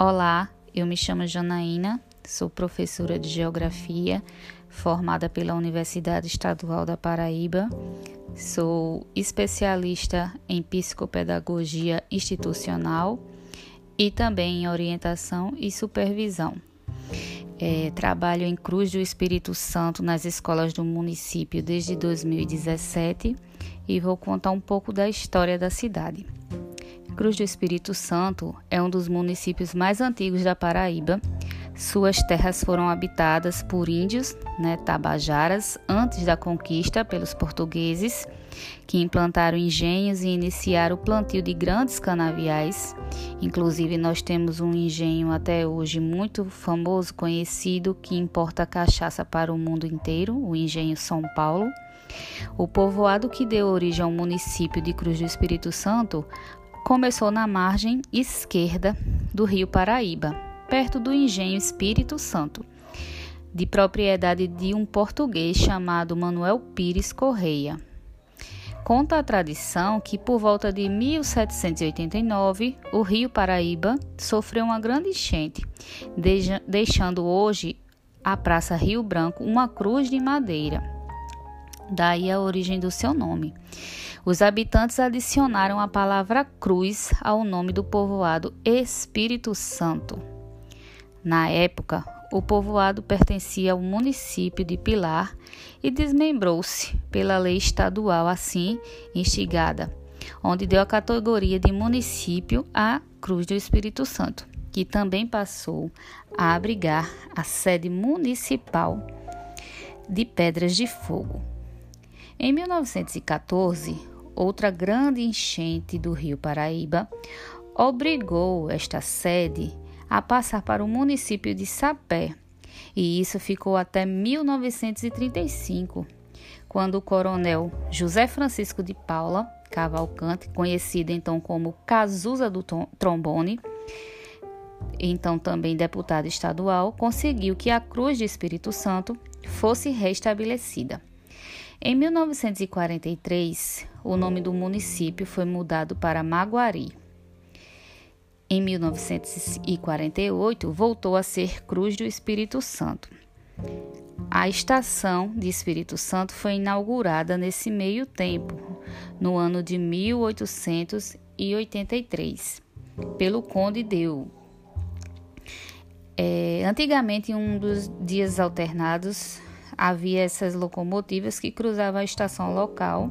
Olá, eu me chamo Janaína, sou professora de Geografia, formada pela Universidade Estadual da Paraíba. Sou especialista em psicopedagogia institucional e também em orientação e supervisão. É, trabalho em Cruz do Espírito Santo nas escolas do município desde 2017 e vou contar um pouco da história da cidade. Cruz do Espírito Santo é um dos municípios mais antigos da Paraíba. Suas terras foram habitadas por índios, né, tabajaras, antes da conquista pelos portugueses, que implantaram engenhos e iniciaram o plantio de grandes canaviais. Inclusive, nós temos um engenho até hoje muito famoso, conhecido, que importa cachaça para o mundo inteiro, o Engenho São Paulo. O povoado que deu origem ao município de Cruz do Espírito Santo começou na margem esquerda do rio Paraíba, perto do engenho Espírito Santo, de propriedade de um português chamado Manuel Pires Correia. Conta a tradição que por volta de 1789 o rio Paraíba sofreu uma grande enchente, deixando hoje a Praça Rio Branco uma cruz de madeira. Daí a origem do seu nome. Os habitantes adicionaram a palavra cruz ao nome do povoado Espírito Santo. Na época, o povoado pertencia ao município de Pilar e desmembrou-se pela lei estadual assim instigada, onde deu a categoria de município à Cruz do Espírito Santo, que também passou a abrigar a sede municipal de Pedras de Fogo. Em 1914, outra grande enchente do rio Paraíba obrigou esta sede a passar para o município de Sapé, e isso ficou até 1935, quando o coronel José Francisco de Paula Cavalcante, conhecido então como Cazuza do Trombone, então também deputado estadual, conseguiu que a Cruz de Espírito Santo fosse restabelecida. Em 1943, o nome do município foi mudado para Maguari. Em 1948, voltou a ser Cruz do Espírito Santo. A estação de Espírito Santo foi inaugurada nesse meio tempo, no ano de 1883, pelo Conde Deu. É, antigamente, em um dos dias alternados, havia essas locomotivas que cruzavam a estação local,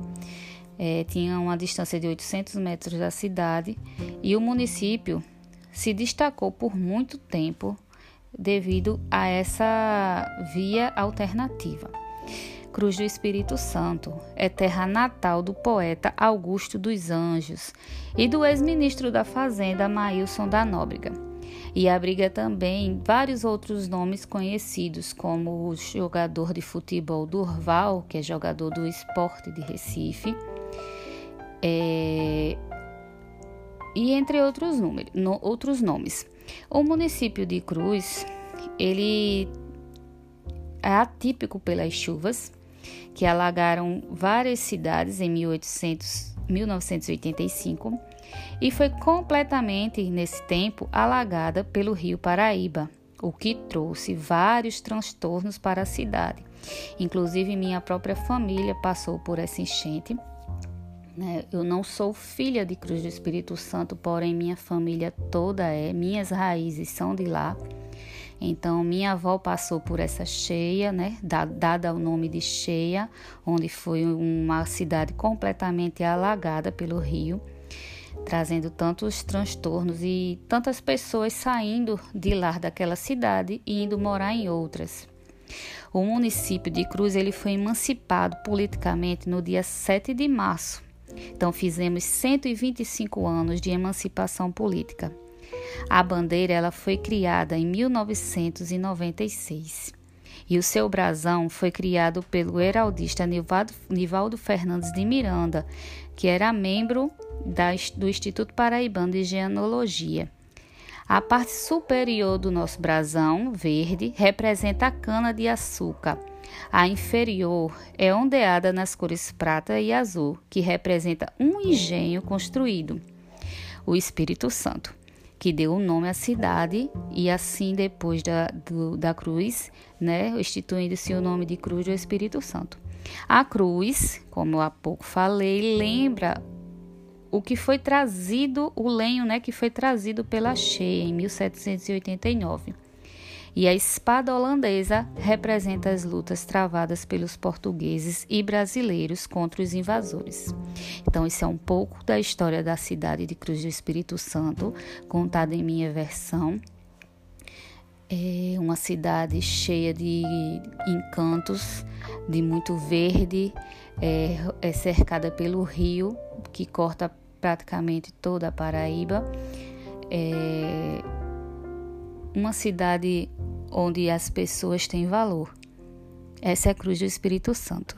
é, tinha uma distância de 800 metros da cidade e o município se destacou por muito tempo devido a essa via alternativa. Cruz do Espírito Santo é terra natal do poeta Augusto dos Anjos e do ex-ministro da Fazenda Maílson da Nóbrega e abriga também vários outros nomes conhecidos, como o jogador de futebol Durval, que é jogador do esporte de Recife, é, e entre outros, números, no, outros nomes. O município de Cruz, ele é atípico pelas chuvas que alagaram várias cidades em 1800, 1985 e foi completamente, nesse tempo, alagada pelo rio Paraíba, o que trouxe vários transtornos para a cidade. Inclusive, minha própria família passou por essa enchente. Né? Eu não sou filha de Cruz do Espírito Santo, porém, minha família toda é, minhas raízes são de lá. Então, minha avó passou por essa cheia, né, dada o nome de Cheia, onde foi uma cidade completamente alagada pelo rio trazendo tantos transtornos e tantas pessoas saindo de lá daquela cidade e indo morar em outras. O município de Cruz ele foi emancipado politicamente no dia 7 de março. Então fizemos 125 anos de emancipação política. A bandeira ela foi criada em 1996 e o seu brasão foi criado pelo heraldista Nivaldo Fernandes de Miranda, que era membro do Instituto Paraibano de Genealogia. A parte superior do nosso brasão, verde, representa a cana-de-açúcar. A inferior é ondeada nas cores prata e azul, que representa um engenho construído, o Espírito Santo. que deu o nome à cidade, e assim depois da, do, da cruz, né, instituindo-se o nome de Cruz do Espírito Santo. A cruz, como há pouco falei, lembra o que foi trazido, o lenho né, que foi trazido pela cheia em 1789. E a espada holandesa representa as lutas travadas pelos portugueses e brasileiros contra os invasores. Então, isso é um pouco da história da cidade de Cruz do Espírito Santo, contada em minha versão. É uma cidade cheia de encantos, de muito verde, é, é cercada pelo rio que corta praticamente toda a Paraíba. É uma cidade onde as pessoas têm valor. Essa é a Cruz do Espírito Santo.